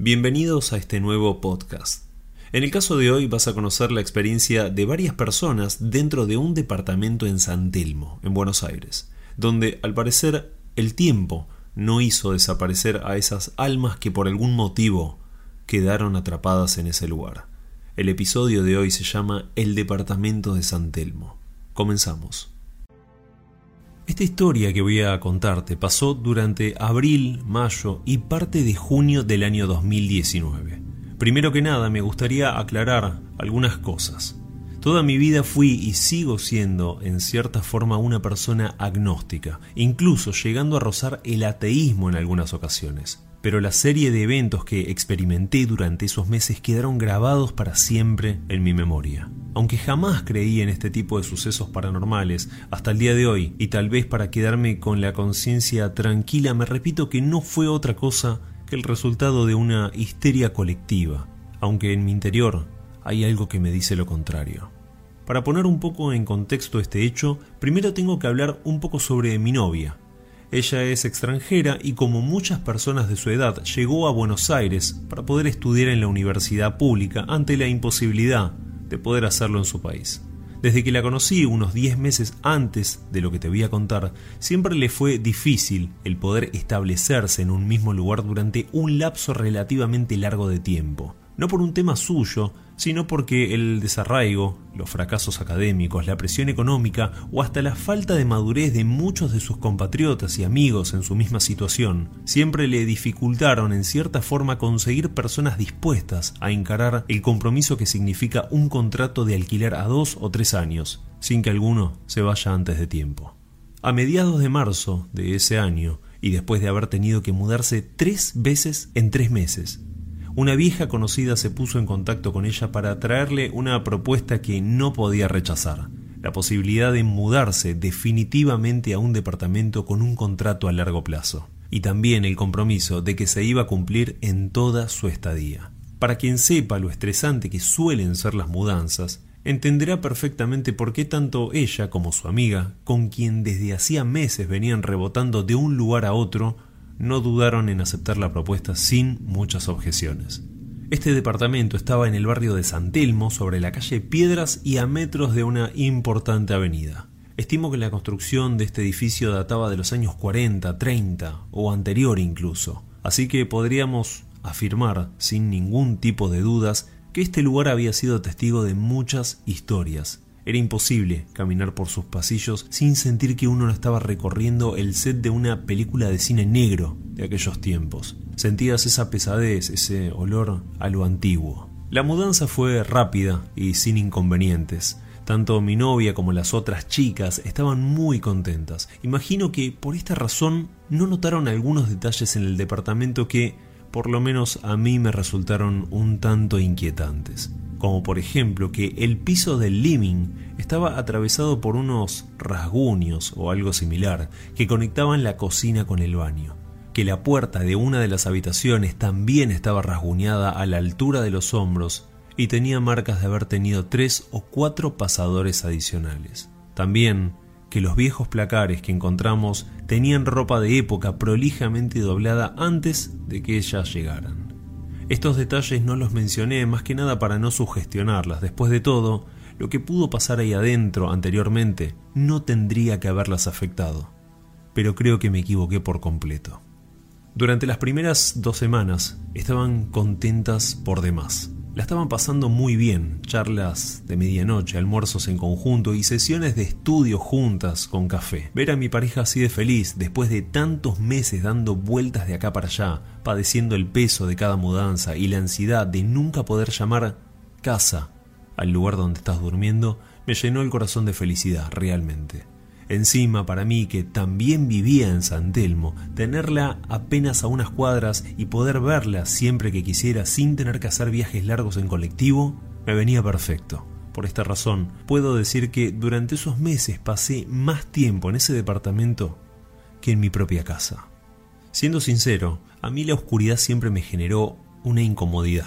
Bienvenidos a este nuevo podcast. En el caso de hoy vas a conocer la experiencia de varias personas dentro de un departamento en San Telmo, en Buenos Aires, donde al parecer el tiempo no hizo desaparecer a esas almas que por algún motivo quedaron atrapadas en ese lugar. El episodio de hoy se llama El departamento de San Telmo. Comenzamos. Esta historia que voy a contarte pasó durante abril, mayo y parte de junio del año 2019. Primero que nada me gustaría aclarar algunas cosas. Toda mi vida fui y sigo siendo en cierta forma una persona agnóstica, incluso llegando a rozar el ateísmo en algunas ocasiones pero la serie de eventos que experimenté durante esos meses quedaron grabados para siempre en mi memoria. Aunque jamás creí en este tipo de sucesos paranormales hasta el día de hoy, y tal vez para quedarme con la conciencia tranquila, me repito que no fue otra cosa que el resultado de una histeria colectiva, aunque en mi interior hay algo que me dice lo contrario. Para poner un poco en contexto este hecho, primero tengo que hablar un poco sobre mi novia, ella es extranjera y como muchas personas de su edad llegó a Buenos Aires para poder estudiar en la universidad pública ante la imposibilidad de poder hacerlo en su país. Desde que la conocí unos 10 meses antes de lo que te voy a contar, siempre le fue difícil el poder establecerse en un mismo lugar durante un lapso relativamente largo de tiempo no por un tema suyo, sino porque el desarraigo, los fracasos académicos, la presión económica o hasta la falta de madurez de muchos de sus compatriotas y amigos en su misma situación, siempre le dificultaron en cierta forma conseguir personas dispuestas a encarar el compromiso que significa un contrato de alquiler a dos o tres años, sin que alguno se vaya antes de tiempo. A mediados de marzo de ese año, y después de haber tenido que mudarse tres veces en tres meses, una vieja conocida se puso en contacto con ella para traerle una propuesta que no podía rechazar, la posibilidad de mudarse definitivamente a un departamento con un contrato a largo plazo, y también el compromiso de que se iba a cumplir en toda su estadía. Para quien sepa lo estresante que suelen ser las mudanzas, entenderá perfectamente por qué tanto ella como su amiga, con quien desde hacía meses venían rebotando de un lugar a otro, no dudaron en aceptar la propuesta sin muchas objeciones. Este departamento estaba en el barrio de San Telmo, sobre la calle Piedras y a metros de una importante avenida. Estimo que la construcción de este edificio databa de los años 40, 30 o anterior incluso, así que podríamos afirmar sin ningún tipo de dudas que este lugar había sido testigo de muchas historias era imposible caminar por sus pasillos sin sentir que uno no estaba recorriendo el set de una película de cine negro de aquellos tiempos. Sentías esa pesadez, ese olor a lo antiguo. La mudanza fue rápida y sin inconvenientes. Tanto mi novia como las otras chicas estaban muy contentas. Imagino que por esta razón no notaron algunos detalles en el departamento que, por lo menos a mí, me resultaron un tanto inquietantes como por ejemplo que el piso del living estaba atravesado por unos rasguños o algo similar que conectaban la cocina con el baño, que la puerta de una de las habitaciones también estaba rasguñada a la altura de los hombros y tenía marcas de haber tenido tres o cuatro pasadores adicionales. También que los viejos placares que encontramos tenían ropa de época prolijamente doblada antes de que ellas llegaran. Estos detalles no los mencioné más que nada para no sugestionarlas. Después de todo, lo que pudo pasar ahí adentro anteriormente no tendría que haberlas afectado. Pero creo que me equivoqué por completo. Durante las primeras dos semanas estaban contentas por demás. La estaban pasando muy bien, charlas de medianoche, almuerzos en conjunto y sesiones de estudio juntas con café. Ver a mi pareja así de feliz después de tantos meses dando vueltas de acá para allá, padeciendo el peso de cada mudanza y la ansiedad de nunca poder llamar casa al lugar donde estás durmiendo, me llenó el corazón de felicidad realmente. Encima, para mí, que también vivía en San Telmo, tenerla apenas a unas cuadras y poder verla siempre que quisiera sin tener que hacer viajes largos en colectivo, me venía perfecto. Por esta razón, puedo decir que durante esos meses pasé más tiempo en ese departamento que en mi propia casa. Siendo sincero, a mí la oscuridad siempre me generó una incomodidad.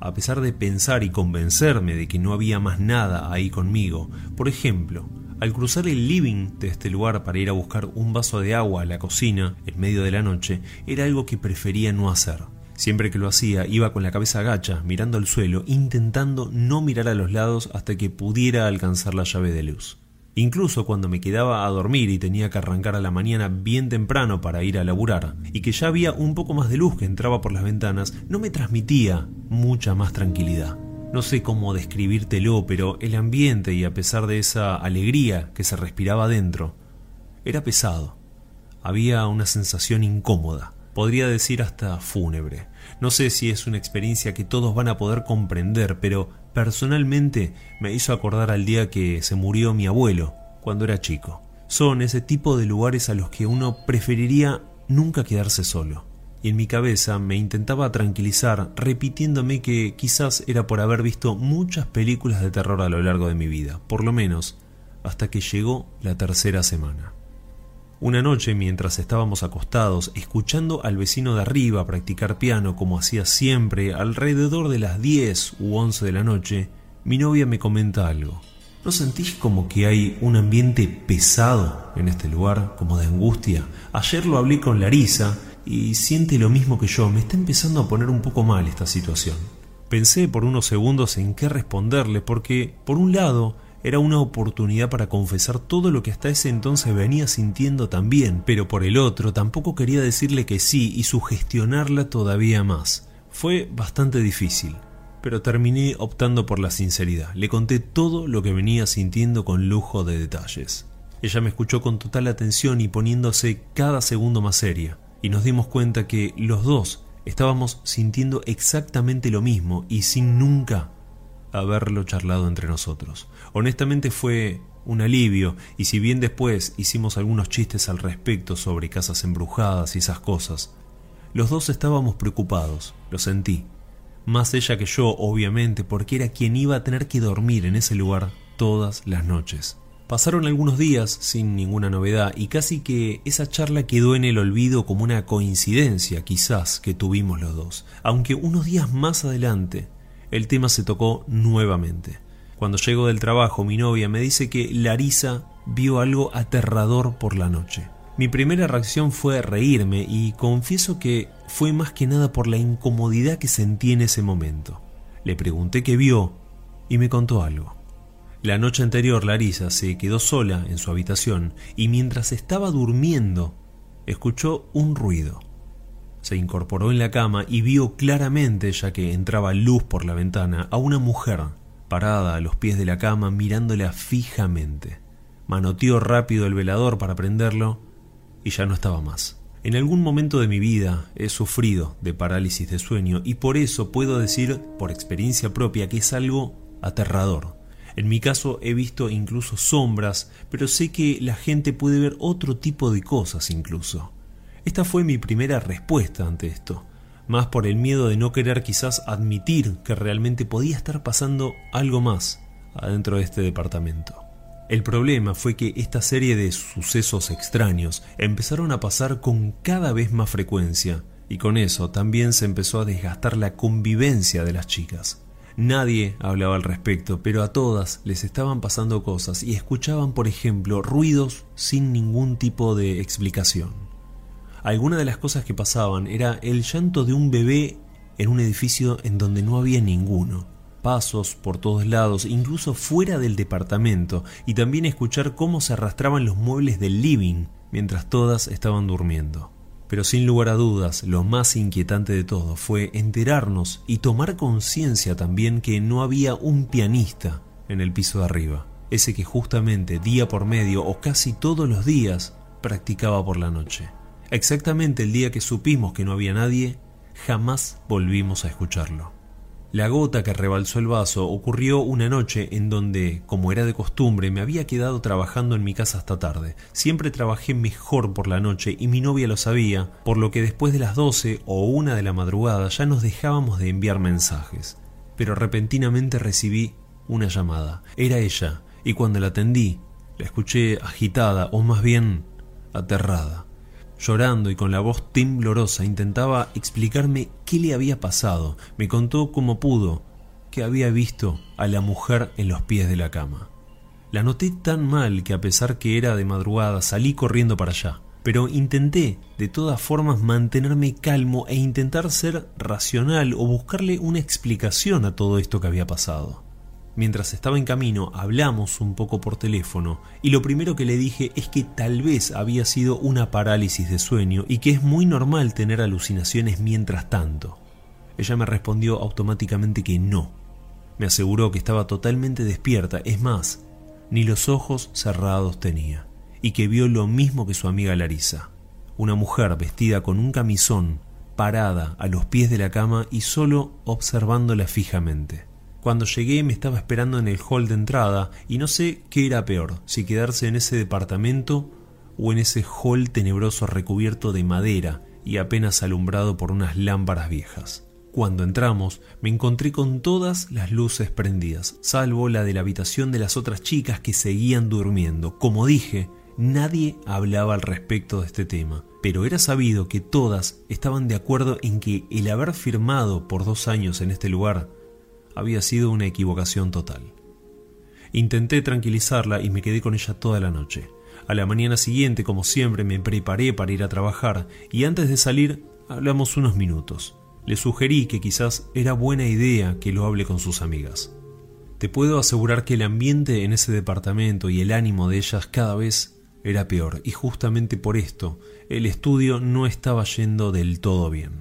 A pesar de pensar y convencerme de que no había más nada ahí conmigo, por ejemplo, al cruzar el living de este lugar para ir a buscar un vaso de agua a la cocina en medio de la noche, era algo que prefería no hacer. Siempre que lo hacía iba con la cabeza agacha, mirando al suelo, intentando no mirar a los lados hasta que pudiera alcanzar la llave de luz. Incluso cuando me quedaba a dormir y tenía que arrancar a la mañana bien temprano para ir a laburar, y que ya había un poco más de luz que entraba por las ventanas, no me transmitía mucha más tranquilidad. No sé cómo describírtelo, pero el ambiente y a pesar de esa alegría que se respiraba dentro, era pesado. Había una sensación incómoda, podría decir hasta fúnebre. No sé si es una experiencia que todos van a poder comprender, pero personalmente me hizo acordar al día que se murió mi abuelo cuando era chico. Son ese tipo de lugares a los que uno preferiría nunca quedarse solo. Y en mi cabeza me intentaba tranquilizar repitiéndome que quizás era por haber visto muchas películas de terror a lo largo de mi vida, por lo menos hasta que llegó la tercera semana. Una noche, mientras estábamos acostados, escuchando al vecino de arriba practicar piano como hacía siempre, alrededor de las 10 u 11 de la noche, mi novia me comenta algo. ¿No sentís como que hay un ambiente pesado en este lugar, como de angustia? Ayer lo hablé con Larisa y siente lo mismo que yo, me está empezando a poner un poco mal esta situación. Pensé por unos segundos en qué responderle porque, por un lado, era una oportunidad para confesar todo lo que hasta ese entonces venía sintiendo también, pero por el otro tampoco quería decirle que sí y sugestionarla todavía más. Fue bastante difícil, pero terminé optando por la sinceridad. Le conté todo lo que venía sintiendo con lujo de detalles. Ella me escuchó con total atención y poniéndose cada segundo más seria, y nos dimos cuenta que los dos estábamos sintiendo exactamente lo mismo y sin nunca haberlo charlado entre nosotros. Honestamente fue un alivio, y si bien después hicimos algunos chistes al respecto sobre casas embrujadas y esas cosas, los dos estábamos preocupados, lo sentí. Más ella que yo, obviamente, porque era quien iba a tener que dormir en ese lugar todas las noches. Pasaron algunos días sin ninguna novedad y casi que esa charla quedó en el olvido como una coincidencia quizás que tuvimos los dos, aunque unos días más adelante el tema se tocó nuevamente. Cuando llego del trabajo, mi novia me dice que Larisa vio algo aterrador por la noche. Mi primera reacción fue reírme y confieso que fue más que nada por la incomodidad que sentí en ese momento. Le pregunté qué vio y me contó algo. La noche anterior Larisa se quedó sola en su habitación y mientras estaba durmiendo escuchó un ruido. Se incorporó en la cama y vio claramente, ya que entraba luz por la ventana, a una mujer parada a los pies de la cama mirándola fijamente. Manoteó rápido el velador para prenderlo y ya no estaba más. En algún momento de mi vida he sufrido de parálisis de sueño y por eso puedo decir por experiencia propia que es algo aterrador. En mi caso he visto incluso sombras, pero sé que la gente puede ver otro tipo de cosas incluso. Esta fue mi primera respuesta ante esto, más por el miedo de no querer quizás admitir que realmente podía estar pasando algo más adentro de este departamento. El problema fue que esta serie de sucesos extraños empezaron a pasar con cada vez más frecuencia, y con eso también se empezó a desgastar la convivencia de las chicas. Nadie hablaba al respecto, pero a todas les estaban pasando cosas y escuchaban, por ejemplo, ruidos sin ningún tipo de explicación. Algunas de las cosas que pasaban era el llanto de un bebé en un edificio en donde no había ninguno, pasos por todos lados, incluso fuera del departamento, y también escuchar cómo se arrastraban los muebles del living mientras todas estaban durmiendo. Pero sin lugar a dudas, lo más inquietante de todo fue enterarnos y tomar conciencia también que no había un pianista en el piso de arriba, ese que justamente día por medio o casi todos los días practicaba por la noche. Exactamente el día que supimos que no había nadie, jamás volvimos a escucharlo. La gota que rebalsó el vaso ocurrió una noche en donde, como era de costumbre, me había quedado trabajando en mi casa hasta tarde. Siempre trabajé mejor por la noche y mi novia lo sabía, por lo que después de las doce o una de la madrugada ya nos dejábamos de enviar mensajes. Pero repentinamente recibí una llamada. Era ella, y cuando la atendí, la escuché agitada, o más bien aterrada. Llorando y con la voz temblorosa intentaba explicarme qué le había pasado. Me contó como pudo que había visto a la mujer en los pies de la cama. La noté tan mal que a pesar que era de madrugada salí corriendo para allá. pero intenté de todas formas mantenerme calmo e intentar ser racional o buscarle una explicación a todo esto que había pasado. Mientras estaba en camino hablamos un poco por teléfono y lo primero que le dije es que tal vez había sido una parálisis de sueño y que es muy normal tener alucinaciones mientras tanto. Ella me respondió automáticamente que no. Me aseguró que estaba totalmente despierta, es más, ni los ojos cerrados tenía, y que vio lo mismo que su amiga Larisa, una mujer vestida con un camisón, parada a los pies de la cama y solo observándola fijamente. Cuando llegué me estaba esperando en el hall de entrada y no sé qué era peor, si quedarse en ese departamento o en ese hall tenebroso recubierto de madera y apenas alumbrado por unas lámparas viejas. Cuando entramos, me encontré con todas las luces prendidas, salvo la de la habitación de las otras chicas que seguían durmiendo. Como dije, nadie hablaba al respecto de este tema, pero era sabido que todas estaban de acuerdo en que el haber firmado por dos años en este lugar había sido una equivocación total. Intenté tranquilizarla y me quedé con ella toda la noche. A la mañana siguiente, como siempre, me preparé para ir a trabajar y antes de salir hablamos unos minutos. Le sugerí que quizás era buena idea que lo hable con sus amigas. Te puedo asegurar que el ambiente en ese departamento y el ánimo de ellas cada vez era peor, y justamente por esto el estudio no estaba yendo del todo bien.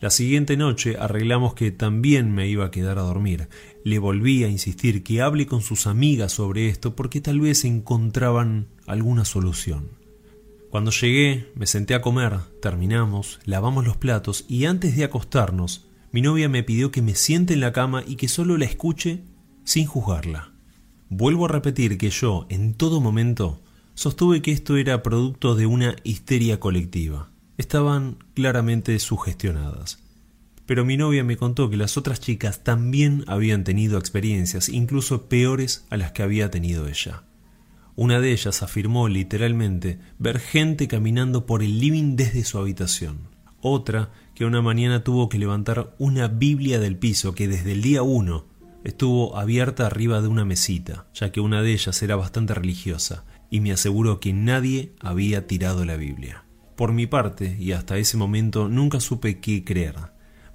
La siguiente noche arreglamos que también me iba a quedar a dormir. Le volví a insistir que hable con sus amigas sobre esto porque tal vez encontraban alguna solución. Cuando llegué, me senté a comer, terminamos, lavamos los platos y antes de acostarnos, mi novia me pidió que me siente en la cama y que solo la escuche sin juzgarla. Vuelvo a repetir que yo, en todo momento, sostuve que esto era producto de una histeria colectiva estaban claramente sugestionadas. Pero mi novia me contó que las otras chicas también habían tenido experiencias, incluso peores a las que había tenido ella. Una de ellas afirmó literalmente ver gente caminando por el living desde su habitación. Otra que una mañana tuvo que levantar una Biblia del piso que desde el día uno estuvo abierta arriba de una mesita, ya que una de ellas era bastante religiosa, y me aseguró que nadie había tirado la Biblia. Por mi parte, y hasta ese momento, nunca supe qué creer.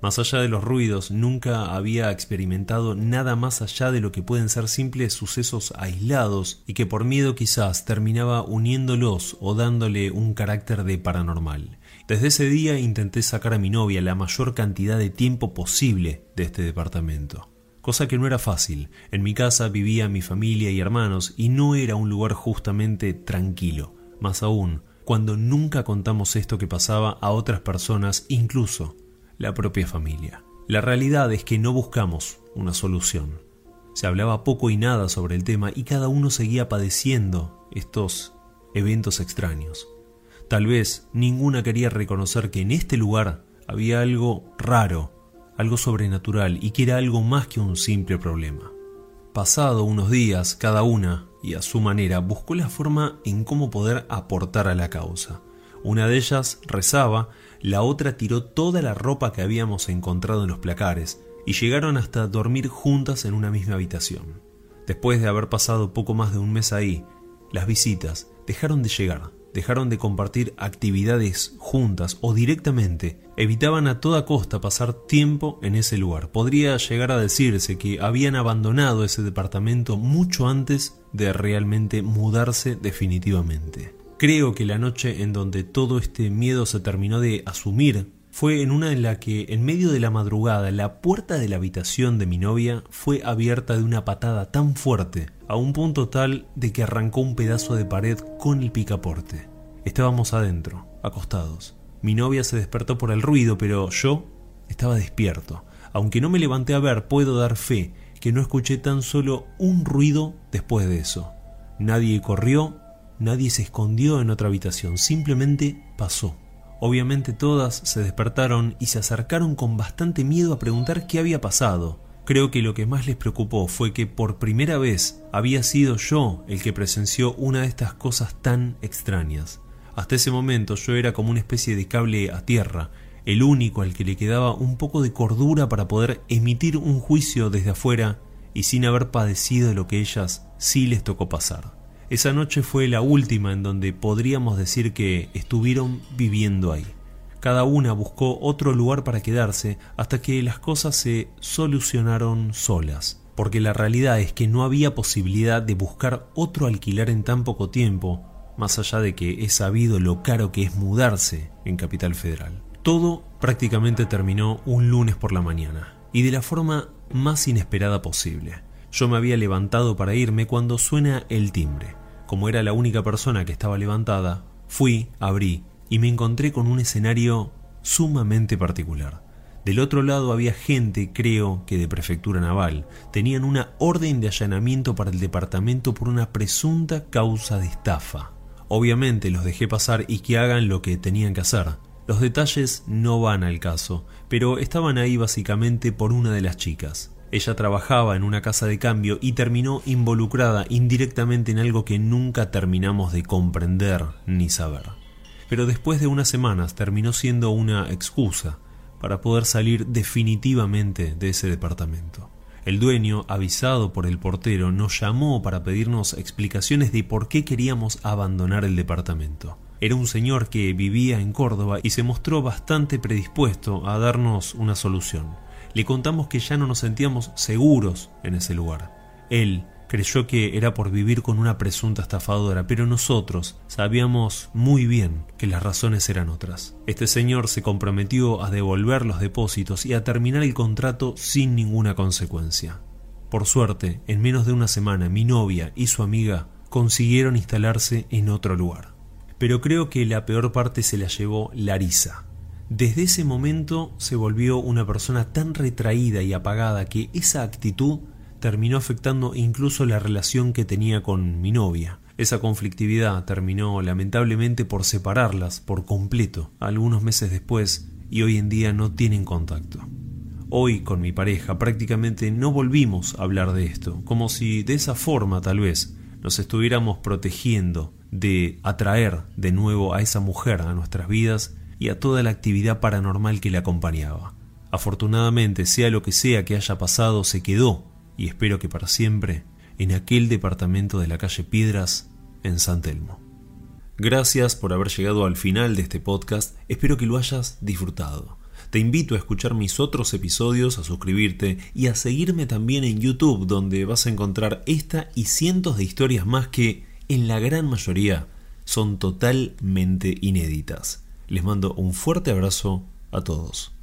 Más allá de los ruidos, nunca había experimentado nada más allá de lo que pueden ser simples sucesos aislados y que por miedo quizás terminaba uniéndolos o dándole un carácter de paranormal. Desde ese día intenté sacar a mi novia la mayor cantidad de tiempo posible de este departamento. Cosa que no era fácil. En mi casa vivía mi familia y hermanos y no era un lugar justamente tranquilo. Más aún, cuando nunca contamos esto que pasaba a otras personas, incluso la propia familia. La realidad es que no buscamos una solución. Se hablaba poco y nada sobre el tema y cada uno seguía padeciendo estos eventos extraños. Tal vez ninguna quería reconocer que en este lugar había algo raro, algo sobrenatural y que era algo más que un simple problema. Pasado unos días, cada una, y a su manera, buscó la forma en cómo poder aportar a la causa. Una de ellas rezaba, la otra tiró toda la ropa que habíamos encontrado en los placares, y llegaron hasta dormir juntas en una misma habitación. Después de haber pasado poco más de un mes ahí, las visitas dejaron de llegar dejaron de compartir actividades juntas o directamente evitaban a toda costa pasar tiempo en ese lugar. Podría llegar a decirse que habían abandonado ese departamento mucho antes de realmente mudarse definitivamente. Creo que la noche en donde todo este miedo se terminó de asumir fue en una en la que, en medio de la madrugada, la puerta de la habitación de mi novia fue abierta de una patada tan fuerte, a un punto tal de que arrancó un pedazo de pared con el picaporte. Estábamos adentro, acostados. Mi novia se despertó por el ruido, pero yo estaba despierto. Aunque no me levanté a ver, puedo dar fe que no escuché tan solo un ruido después de eso. Nadie corrió, nadie se escondió en otra habitación, simplemente pasó. Obviamente todas se despertaron y se acercaron con bastante miedo a preguntar qué había pasado. Creo que lo que más les preocupó fue que por primera vez había sido yo el que presenció una de estas cosas tan extrañas. Hasta ese momento yo era como una especie de cable a tierra, el único al que le quedaba un poco de cordura para poder emitir un juicio desde afuera y sin haber padecido lo que ellas sí les tocó pasar. Esa noche fue la última en donde podríamos decir que estuvieron viviendo ahí. Cada una buscó otro lugar para quedarse hasta que las cosas se solucionaron solas, porque la realidad es que no había posibilidad de buscar otro alquiler en tan poco tiempo, más allá de que he sabido lo caro que es mudarse en Capital Federal. Todo prácticamente terminó un lunes por la mañana, y de la forma más inesperada posible. Yo me había levantado para irme cuando suena el timbre. Como era la única persona que estaba levantada, fui, abrí y me encontré con un escenario sumamente particular. Del otro lado había gente, creo que de prefectura naval. Tenían una orden de allanamiento para el departamento por una presunta causa de estafa. Obviamente los dejé pasar y que hagan lo que tenían que hacer. Los detalles no van al caso, pero estaban ahí básicamente por una de las chicas. Ella trabajaba en una casa de cambio y terminó involucrada indirectamente en algo que nunca terminamos de comprender ni saber pero después de unas semanas terminó siendo una excusa para poder salir definitivamente de ese departamento. El dueño, avisado por el portero, nos llamó para pedirnos explicaciones de por qué queríamos abandonar el departamento. Era un señor que vivía en Córdoba y se mostró bastante predispuesto a darnos una solución. Le contamos que ya no nos sentíamos seguros en ese lugar. Él creyó que era por vivir con una presunta estafadora, pero nosotros sabíamos muy bien que las razones eran otras. Este señor se comprometió a devolver los depósitos y a terminar el contrato sin ninguna consecuencia. Por suerte, en menos de una semana mi novia y su amiga consiguieron instalarse en otro lugar. Pero creo que la peor parte se la llevó Larisa. Desde ese momento se volvió una persona tan retraída y apagada que esa actitud terminó afectando incluso la relación que tenía con mi novia. Esa conflictividad terminó lamentablemente por separarlas por completo algunos meses después y hoy en día no tienen contacto. Hoy con mi pareja prácticamente no volvimos a hablar de esto, como si de esa forma tal vez nos estuviéramos protegiendo de atraer de nuevo a esa mujer a nuestras vidas y a toda la actividad paranormal que le acompañaba. Afortunadamente, sea lo que sea que haya pasado, se quedó y espero que para siempre en aquel departamento de la calle Piedras en San Telmo. Gracias por haber llegado al final de este podcast, espero que lo hayas disfrutado. Te invito a escuchar mis otros episodios, a suscribirte y a seguirme también en YouTube donde vas a encontrar esta y cientos de historias más que, en la gran mayoría, son totalmente inéditas. Les mando un fuerte abrazo a todos.